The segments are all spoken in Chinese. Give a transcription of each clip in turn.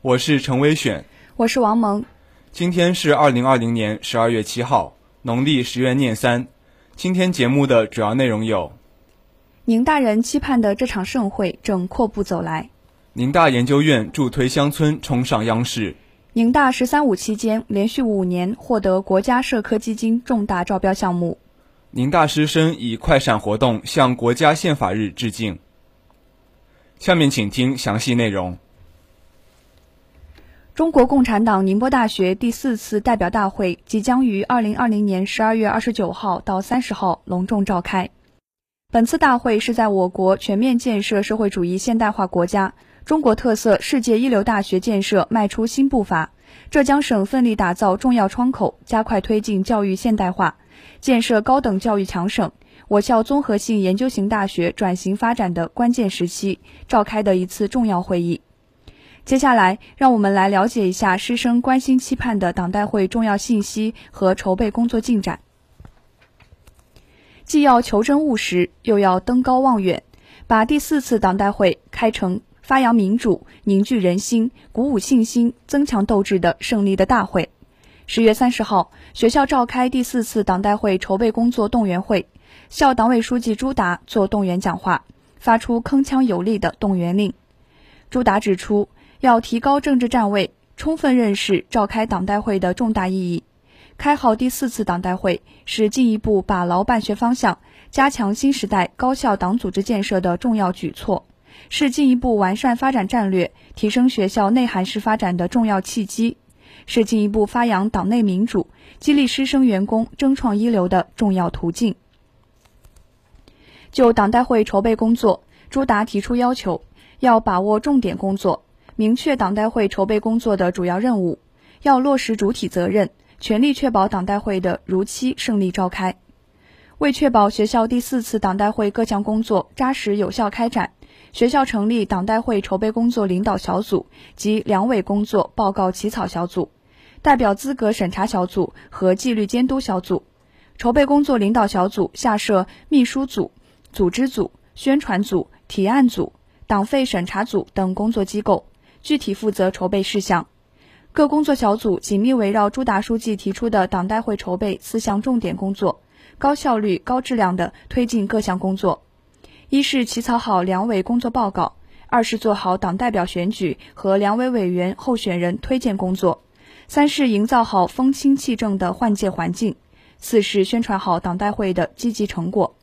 我是陈威选，我是王萌。今天是二零二零年十二月七号，农历十月廿三。今天节目的主要内容有：宁大人期盼的这场盛会正阔步走来；宁大研究院助推乡村冲上央视。宁大“十三五”期间连续五年获得国家社科基金重大招标项目。宁大师生以快闪活动向国家宪法日致敬。下面请听详细内容。中国共产党宁波大学第四次代表大会即将于二零二零年十二月二十九号到三十号隆重召开。本次大会是在我国全面建设社会主义现代化国家。中国特色世界一流大学建设迈出新步伐，浙江省奋力打造重要窗口，加快推进教育现代化，建设高等教育强省。我校综合性研究型大学转型发展的关键时期召开的一次重要会议。接下来，让我们来了解一下师生关心期盼的党代会重要信息和筹备工作进展。既要求真务实，又要登高望远，把第四次党代会开成。发扬民主、凝聚人心、鼓舞信心、增强斗志的胜利的大会。十月三十号，学校召开第四次党代会筹备工作动员会，校党委书记朱达作动员讲话，发出铿锵有力的动员令。朱达指出，要提高政治站位，充分认识召开党代会的重大意义。开好第四次党代会，是进一步把牢办学方向、加强新时代高校党组织建设的重要举措。是进一步完善发展战略、提升学校内涵式发展的重要契机，是进一步发扬党内民主、激励师生员工争创一流的重要途径。就党代会筹备工作，朱达提出要求，要把握重点工作，明确党代会筹备工作的主要任务，要落实主体责任，全力确保党代会的如期胜利召开。为确保学校第四次党代会各项工作扎实有效开展。学校成立党代会筹备工作领导小组及两委工作报告起草小组、代表资格审查小组和纪律监督小组。筹备工作领导小组下设秘书组、组织组、宣传组、提案组、党费审查组等工作机构，具体负责筹备事项。各工作小组紧密围绕朱达书记提出的党代会筹备四项重点工作，高效率、高质量地推进各项工作。一是起草好两委工作报告，二是做好党代表选举和两委委员候选人推荐工作，三是营造好风清气正的换届环境，四是宣传好党代会的积极成果。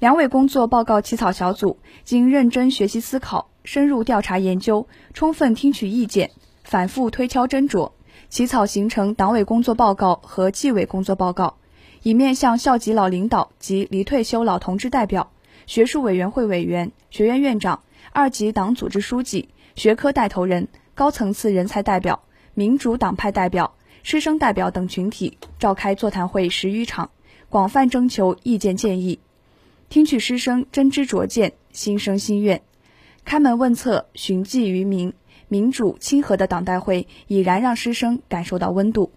两委工作报告起草小组经认真学习思考、深入调查研究、充分听取意见、反复推敲斟酌，起草形成党委工作报告和纪委工作报告。以面向校级老领导及离退休老同志代表、学术委员会委员、学院院长、二级党组织书记、学科带头人、高层次人才代表、民主党派代表、师生代表等群体召开座谈会十余场，广泛征求意见建议，听取师生真知灼见、心生心愿，开门问策，寻迹于民，民主亲和的党代会已然让师生感受到温度。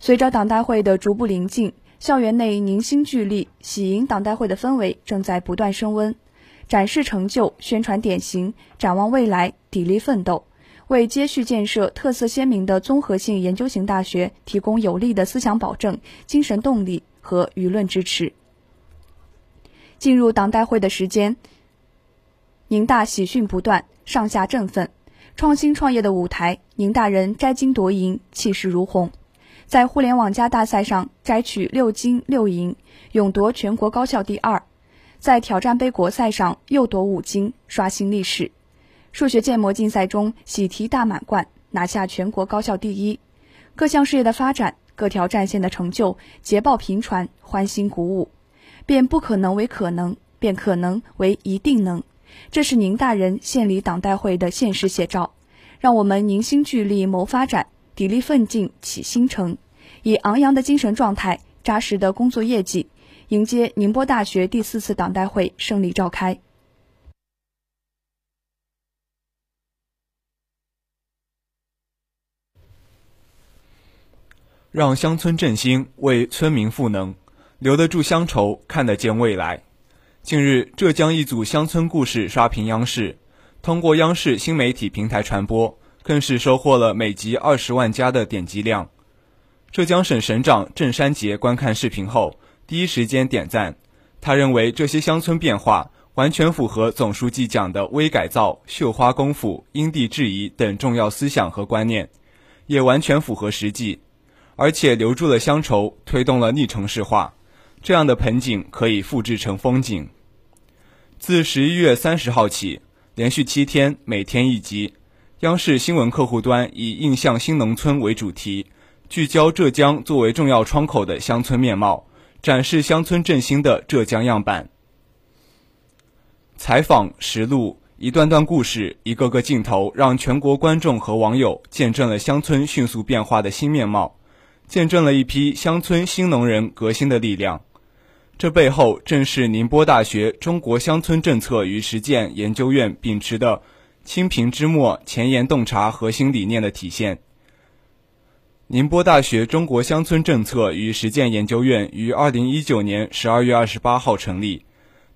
随着党代会的逐步临近。校园内凝心聚力、喜迎党代会的氛围正在不断升温，展示成就、宣传典型、展望未来、砥砺奋斗，为接续建设特色鲜明的综合性研究型大学提供有力的思想保证、精神动力和舆论支持。进入党代会的时间，宁大喜讯不断，上下振奋，创新创业的舞台，宁大人摘金夺银，气势如虹。在互联网加大赛上摘取六金六银，勇夺全国高校第二；在挑战杯国赛上又夺五金，刷新历史。数学建模竞赛中喜提大满贯，拿下全国高校第一。各项事业的发展，各条战线的成就，捷报频传，欢欣鼓舞。变不可能为可能，变可能为一定能。这是宁大人献礼党代会的现实写照。让我们凝心聚力谋发展，砥砺奋进启新城，以昂扬的精神状态、扎实的工作业绩，迎接宁波大学第四次党代会胜利召开。让乡村振兴，为村民赋能，留得住乡愁，看得见未来。近日，浙江一组乡村故事刷屏央视，通过央视新媒体平台传播，更是收获了每集二十万加的点击量。浙江省省长郑山杰观看视频后，第一时间点赞。他认为这些乡村变化完全符合总书记讲的“微改造、绣花功夫、因地制宜”等重要思想和观念，也完全符合实际。而且留住了乡愁，推动了逆城市化，这样的盆景可以复制成风景。自十一月三十号起，连续七天，每天一集，央视新闻客户端以“印象新农村”为主题，聚焦浙江作为重要窗口的乡村面貌，展示乡村振兴的浙江样板。采访、实录，一段段故事，一个个镜头，让全国观众和网友见证了乡村迅速变化的新面貌。见证了一批乡村新农人革新的力量，这背后正是宁波大学中国乡村政策与实践研究院秉持的“清贫之末，前沿洞察”核心理念的体现。宁波大学中国乡村政策与实践研究院于二零一九年十二月二十八号成立，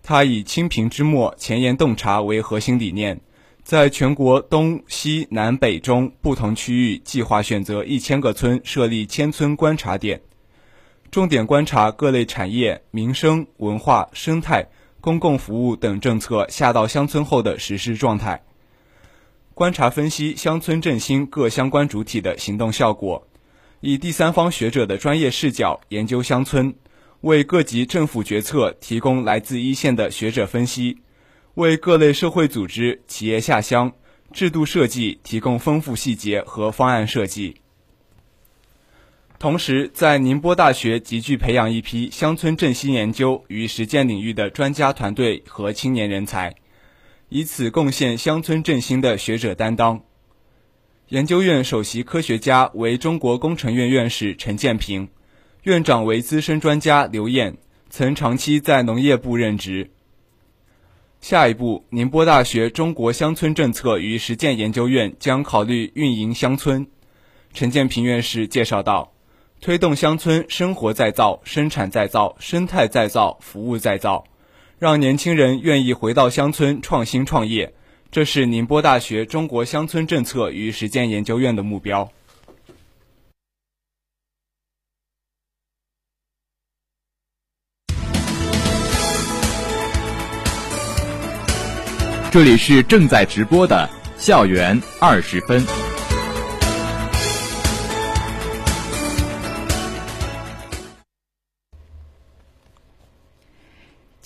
它以“清贫之末，前沿洞察”为核心理念。在全国东西南北中不同区域计划选择一千个村设立千村观察点，重点观察各类产业、民生、文化、生态、公共服务等政策下到乡村后的实施状态，观察分析乡村振兴各相关主体的行动效果，以第三方学者的专业视角研究乡村，为各级政府决策提供来自一线的学者分析。为各类社会组织、企业下乡制度设计提供丰富细节和方案设计，同时在宁波大学集聚培养一批乡村振兴研究与实践领域的专家团队和青年人才，以此贡献乡村振兴的学者担当。研究院首席科学家为中国工程院院士陈建平，院长为资深专家刘燕，曾长期在农业部任职。下一步，宁波大学中国乡村政策与实践研究院将考虑运营乡村。陈建平院士介绍道：“推动乡村生活再造、生产再造、生态再造、服务再造，让年轻人愿意回到乡村创新创业，这是宁波大学中国乡村政策与实践研究院的目标。”这里是正在直播的校园二十分。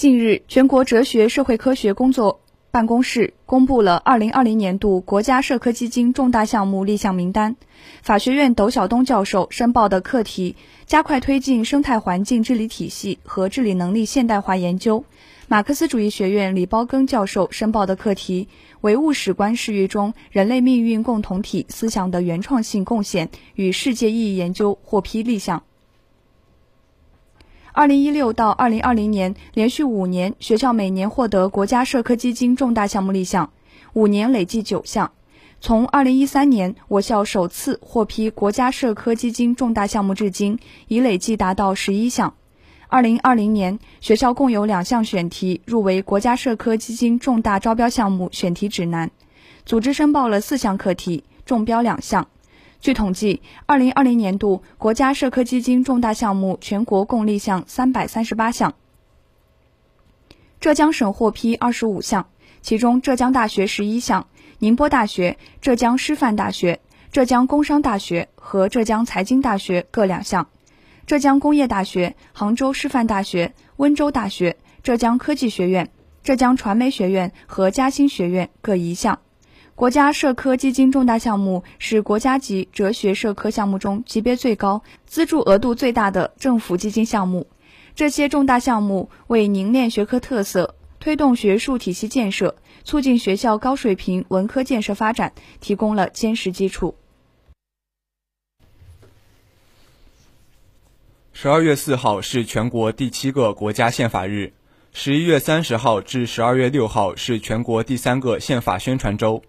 近日，全国哲学社会科学工作办公室公布了二零二零年度国家社科基金重大项目立项名单。法学院窦晓东教授申报的课题：加快推进生态环境治理体系和治理能力现代化研究。马克思主义学院李包庚教授申报的课题：唯物史观视域中人类命运共同体思想的原创性贡献与世界意义研究获批立项。二零一六到二零二零年连续五年，学校每年获得国家社科基金重大项目立项，五年累计九项。从二零一三年我校首次获批国家社科基金重大项目至今，已累计达到十一项。二零二零年，学校共有两项选题入围国家社科基金重大招标项目选题指南，组织申报了四项课题，中标两项。据统计，二零二零年度国家社科基金重大项目全国共立项三百三十八项，浙江省获批二十五项，其中浙江大学十一项，宁波大学、浙江师范大学、浙江工商大学和浙江财经大学各两项。浙江工业大学、杭州师范大学、温州大学、浙江科技学院、浙江传媒学院和嘉兴学院各一项。国家社科基金重大项目是国家级哲学社科项目中级别最高、资助额度最大的政府基金项目。这些重大项目为凝练学科特色。推动学术体系建设，促进学校高水平文科建设发展提供了坚实基础。十二月四号是全国第七个国家宪法日，十一月三十号至十二月六号是全国第三个宪法宣传周。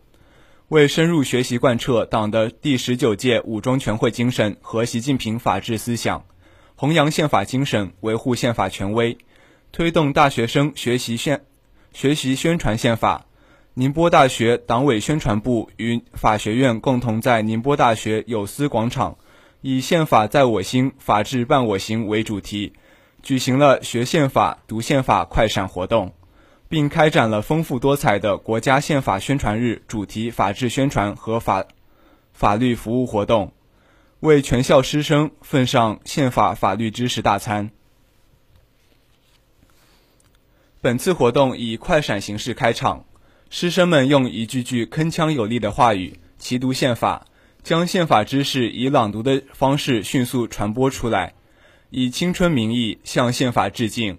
为深入学习贯彻党的第十九届五中全会精神和习近平法治思想，弘扬宪法精神，维护宪法权威，推动大学生学习宪学习宣传宪法，宁波大学党委宣传部与法学院共同在宁波大学有思广场。以“宪法在我心，法治伴我行”为主题，举行了学宪法、读宪法快闪活动，并开展了丰富多彩的国家宪法宣传日主题法治宣传和法法律服务活动，为全校师生奉上宪法法律知识大餐。本次活动以快闪形式开场，师生们用一句句铿锵有力的话语齐读宪法。将宪法知识以朗读的方式迅速传播出来，以青春名义向宪法致敬。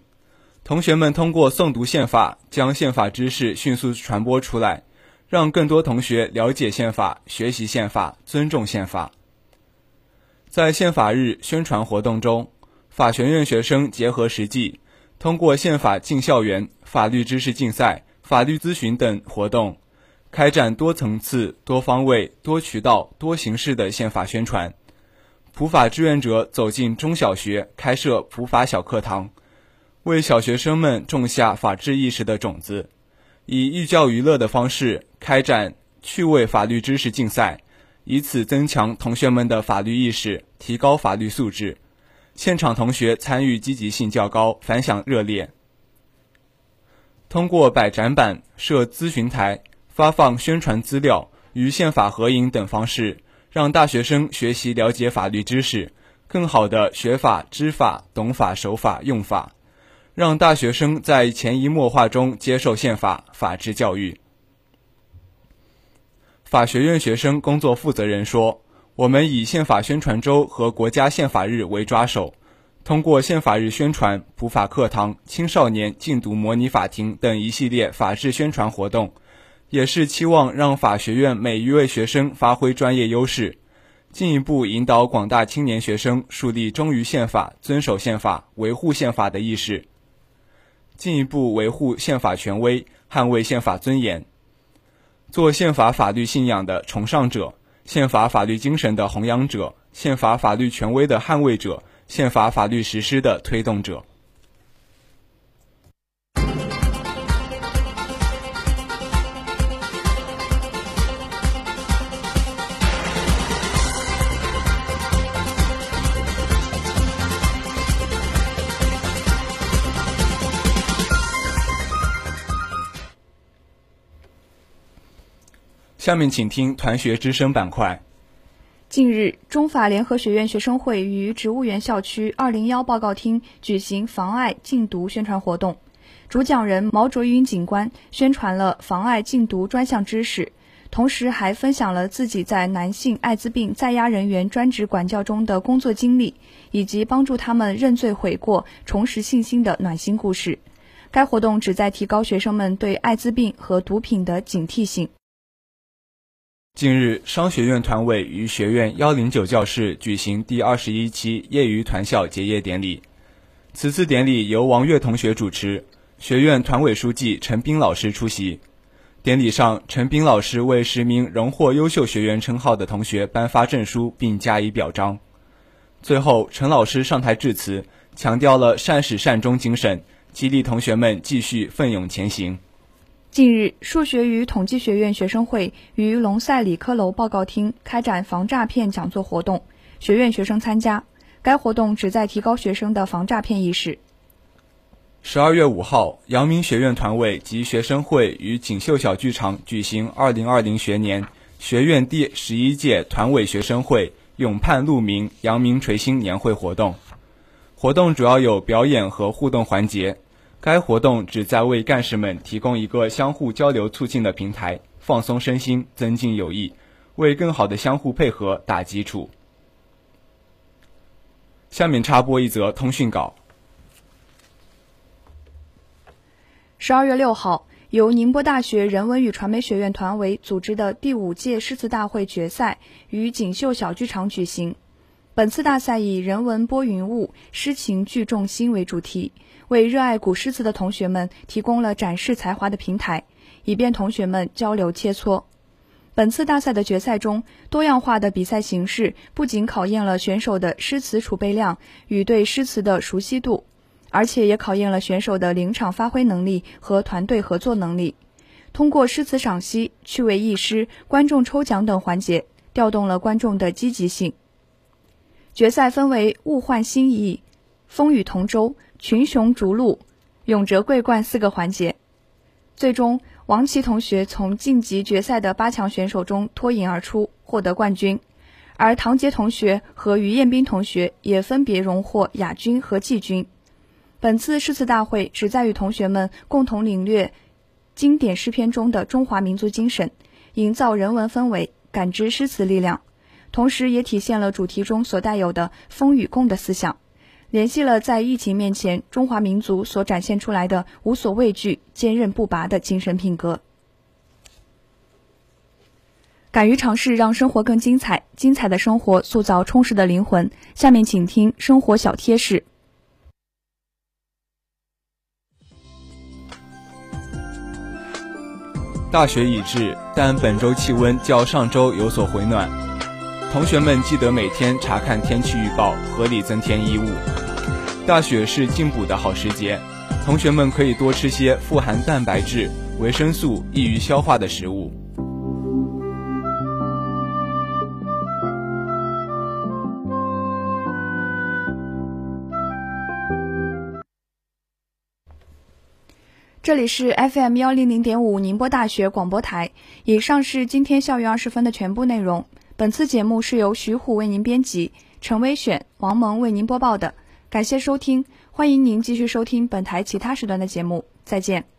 同学们通过诵读宪法，将宪法知识迅速传播出来，让更多同学了解宪法、学习宪法、尊重宪法。在宪法日宣传活动中，法学院学生结合实际，通过宪法进校园、法律知识竞赛、法律咨询等活动。开展多层次、多方位、多渠道、多形式的宪法宣传，普法志愿者走进中小学，开设普法小课堂，为小学生们种下法治意识的种子。以寓教于乐的方式开展趣味法律知识竞赛，以此增强同学们的法律意识，提高法律素质。现场同学参与积极性较高，反响热烈。通过摆展板、设咨询台。发放宣传资料与宪法合影等方式，让大学生学习了解法律知识，更好的学法、知法、懂法、守法、用法，让大学生在潜移默化中接受宪法、法治教育。法学院学生工作负责人说：“我们以宪法宣传周和国家宪法日为抓手，通过宪法日宣传、普法课堂、青少年禁毒模拟法庭等一系列法治宣传活动。”也是期望让法学院每一位学生发挥专业优势，进一步引导广大青年学生树立忠于宪法、遵守宪法、维护宪法的意识，进一步维护宪法权威，捍卫宪法尊严，做宪法法律信仰的崇尚者，宪法法律精神的弘扬者，宪法法律权威的捍卫者，宪法法律实施的推动者。下面请听团学之声板块。近日，中法联合学院学生会于植物园校区二零幺报告厅举行妨碍禁毒宣传活动，主讲人毛卓云警官宣传了妨碍禁毒专项知识，同时还分享了自己在男性艾滋病在押人员专职管教中的工作经历，以及帮助他们认罪悔过、重拾信心的暖心故事。该活动旨在提高学生们对艾滋病和毒品的警惕性。近日，商学院团委于学院幺零九教室举行第二十一期业余团校结业典礼。此次典礼由王悦同学主持，学院团委书记陈斌老师出席。典礼上，陈斌老师为十名荣获优秀学员称号的同学颁发证书并加以表彰。最后，陈老师上台致辞，强调了善始善终精神，激励同学们继续奋勇前行。近日，数学与统计学院学生会于龙赛理科楼报告厅开展防诈骗讲座活动，学院学生参加。该活动旨在提高学生的防诈骗意识。十二月五号，阳明学院团委及学生会于锦绣小剧场举行二零二零学年学院第十一届团委学生会咏盼鹿鸣阳明垂星年会活动。活动主要有表演和互动环节。该活动旨在为干事们提供一个相互交流促进的平台，放松身心，增进友谊，为更好的相互配合打基础。下面插播一则通讯稿。十二月六号，由宁波大学人文与传媒学院团委组织的第五届诗词大会决赛于锦绣小剧场举行。本次大赛以“人文拨云雾，诗情聚众心”为主题，为热爱古诗词的同学们提供了展示才华的平台，以便同学们交流切磋。本次大赛的决赛中，多样化的比赛形式不仅考验了选手的诗词储备量与对诗词的熟悉度。而且也考验了选手的临场发挥能力和团队合作能力。通过诗词赏析、趣味意诗、观众抽奖等环节，调动了观众的积极性。决赛分为物换星移、风雨同舟、群雄逐鹿、勇者桂冠四个环节。最终，王琦同学从晋级决赛的八强选手中脱颖而出，获得冠军；而唐杰同学和于彦斌同学也分别荣获亚军和季军。本次诗词大会旨在与同学们共同领略经典诗篇中的中华民族精神，营造人文氛围，感知诗词力量，同时也体现了主题中所带有的“风与共”的思想，联系了在疫情面前中华民族所展现出来的无所畏惧、坚韧不拔的精神品格。敢于尝试，让生活更精彩。精彩的生活塑造充实的灵魂。下面请听生活小贴士。大雪已至，但本周气温较上周有所回暖。同学们记得每天查看天气预报，合理增添衣物。大雪是进补的好时节，同学们可以多吃些富含蛋白质、维生素、易于消化的食物。这里是 FM 幺零零点五宁波大学广播台。以上是今天校园二十分的全部内容。本次节目是由徐虎为您编辑，陈威选、王蒙为您播报的。感谢收听，欢迎您继续收听本台其他时段的节目。再见。